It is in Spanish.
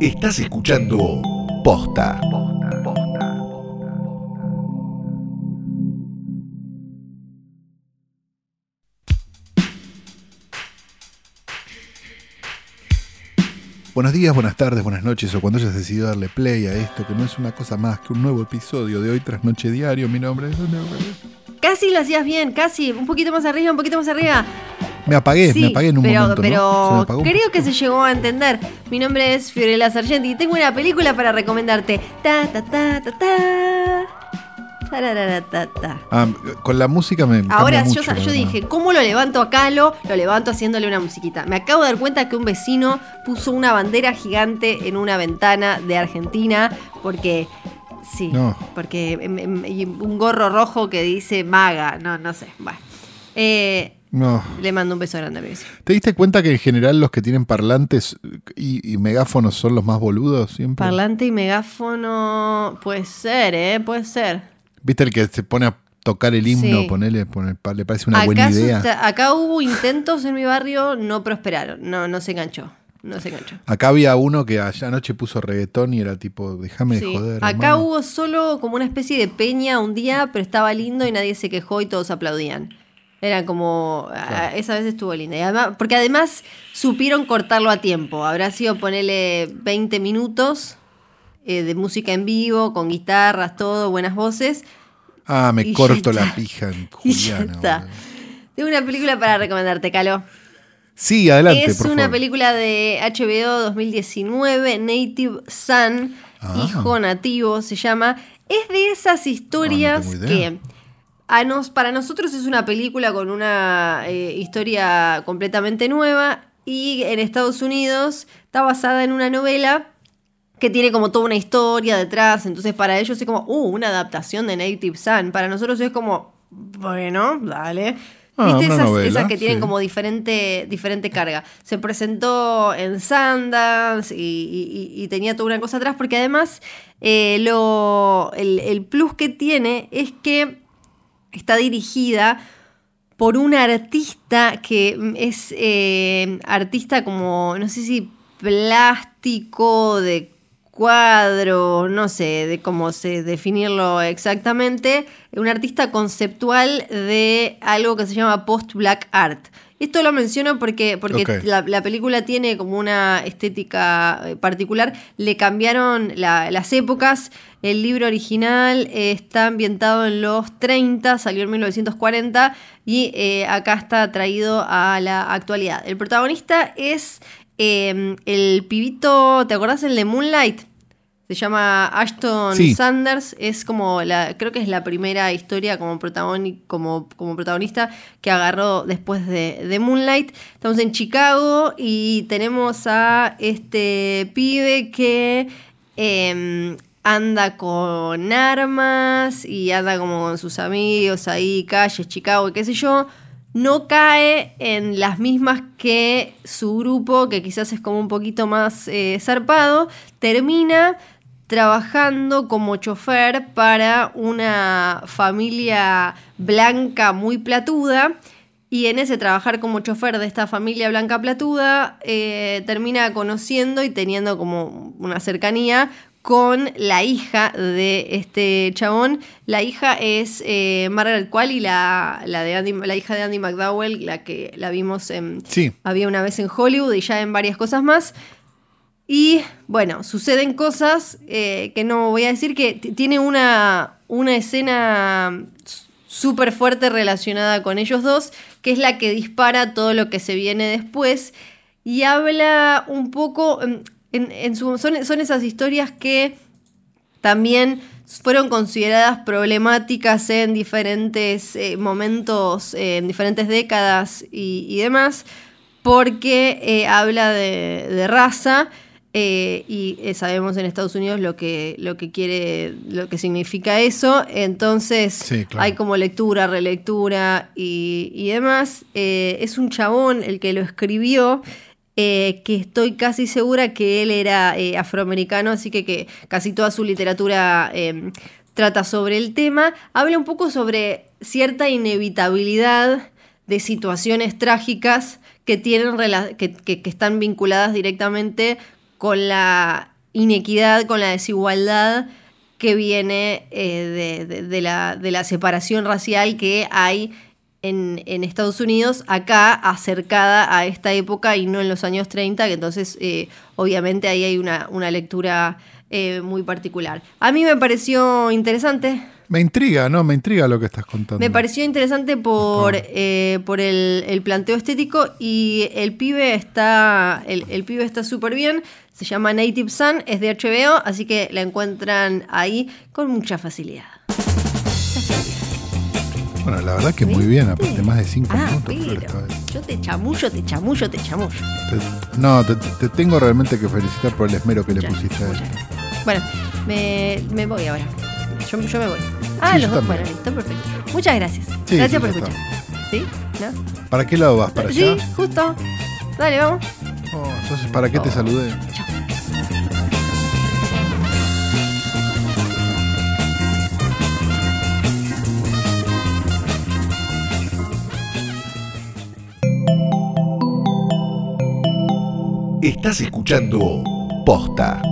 Estás escuchando Posta. Buenos días, buenas tardes, buenas noches o cuando hayas decidido darle play a esto, que no es una cosa más que un nuevo episodio de Hoy tras Noche Diario. Mi nombre es... Casi lo hacías bien, casi. Un poquito más arriba, un poquito más arriba. Me apagué, me apagué en un pero, momento. Pero ¿no? creo que se llegó a entender. Mi nombre es Fiorella Sargenti y tengo una película para recomendarte. Ta ta ta ta ta. Ah, con la música me. Ahora mucho, yo, yo dije, ¿cómo lo levanto a Calo? Lo levanto haciéndole una musiquita. Me acabo de dar cuenta que un vecino puso una bandera gigante en una ventana de Argentina porque. Sí, No. porque em, em, y un gorro rojo que dice maga, no, no sé. Bueno. Eh, No. le mando un beso grande a mi vecino. ¿Te diste cuenta que en general los que tienen parlantes y, y megáfonos son los más boludos siempre? Parlante y megáfono, puede ser, ¿eh? Puede ser. ¿Viste el que se pone a tocar el himno? Sí. Ponele, pone- pa- le parece una buena acá, idea. susta- acá hubo intentos en mi barrio, no prosperaron, no, no se enganchó. No se enganchó. Acá había uno que allá anoche puso reggaetón y era tipo, déjame de joder. Acá hermano". hubo solo como una especie de peña un día, pero estaba lindo y nadie se quejó y todos aplaudían. Era como. ah, Esa vez estuvo linda. Y además- porque además supieron cortarlo a tiempo. Habrá sido ponerle 20 minutos eh, de música en vivo, con guitarras, todo, buenas voces. Ah, me y corto la pija en Juliana. Tengo una película para recomendarte, Calo. Sí, adelante, es por una favor. película de HBO 2019, Native Son, Ah. Hijo Nativo se llama. Es de esas historias No, no tengo idea. que a nos, para nosotros es una película con una eh, historia completamente nueva y en Estados Unidos está basada en una novela que tiene como toda una historia detrás, entonces para ellos es como, uh, una adaptación de Native Son. Para nosotros es como, bueno, dale. Ah, ¿Viste esas, novela, esas que tienen sí. como diferente, diferente carga? Se presentó en Sundance y, y- y tenía toda una cosa atrás, porque además eh, lo, el, el plus que tiene es que está dirigida por un artista que es eh, artista como, no sé si plástico, de cuadro, no sé de cómo se definirlo exactamente, un artista conceptual de algo que se llama post-black art. Esto lo menciono porque, porque la, la película tiene como una estética eh, particular. Le cambiaron la- las épocas. El libro original eh, está ambientado en los 30, salió en 1940 y eh, acá está traído a la actualidad. El protagonista es eh, el pibito, ¿te acordás el de Moonlight? Se llama Ashton Sí. Sanders, es como la, creo que es la primera historia como, protagoni- como, como protagonista que agarró después de, de Moonlight. Estamos en Chicago y tenemos a este pibe que em, anda con armas y anda como con sus amigos ahí, calles, Chicago, y qué sé yo. No cae en las mismas que su grupo, que quizás es como un poquito más eh, zarpado. Termina trabajando como chofer para una familia blanca muy platuda. Y en ese trabajar como chofer de esta familia blanca platuda, eh, termina conociendo y teniendo como una cercanía con la hija de este chabón. La hija es eh, Margaret Qualley, la, la, de Andy- la hija de Andy McDowell, la que la vimos en Sí. Había una vez en Hollywood y ya en varias cosas más. Y bueno, suceden cosas eh, que no voy a decir que tiene una, una escena súper fuerte relacionada con ellos dos, que es la que dispara todo lo que se viene después. Y habla un poco, en, en- son, son esas historias que también fueron consideradas problemáticas en diferentes eh, momentos, en diferentes décadas y, y demás, porque eh, habla de, de raza eh, y eh, sabemos en Estados Unidos lo que, lo que quiere, lo que significa eso. Entonces Sí, claro. hay como lectura, relectura y, y demás. Eh, es un chabón el que lo escribió. que estoy casi segura que él era afroamericano, así que, que casi toda su literatura eh, trata sobre el tema. Habla un poco sobre cierta inevitabilidad de situaciones trágicas que, tienen que, que, están vinculadas directamente con la inequidad, con la desigualdad que viene eh, de, la, de, la, separación racial que hay en, Estados Unidos, acá acercada a esta época y no en los años 30, que entonces eh, obviamente ahí hay una, una lectura eh, muy particular. A mí me pareció interesante. Me intriga, ¿no? Me intriga lo que estás contando. Me pareció interesante por, por el, planteo estético y el pibe está el, el pibe está súper bien. Se llama Native Sun, es de HBO, así que la encuentran ahí con mucha facilidad. Bueno, la verdad que muy bien, aparte más de 5 ah, minutos. yo te chamullo, te chamullo, te chamullo. no, te, tengo realmente que felicitar por el esmero que le pusiste a esto. Bueno, me, me, voy ahora. Yo, yo, me voy. Ah, los dos. Bueno, listo, perfecto. Muchas gracias. gracias por escuchar. ¿Sí? ¿No? ¿Para qué lado vas? ¿Para allá? Sí, justo. Dale, vamos. Oh, entonces, ¿para qué te saludé? Chao. Estás escuchando Posta.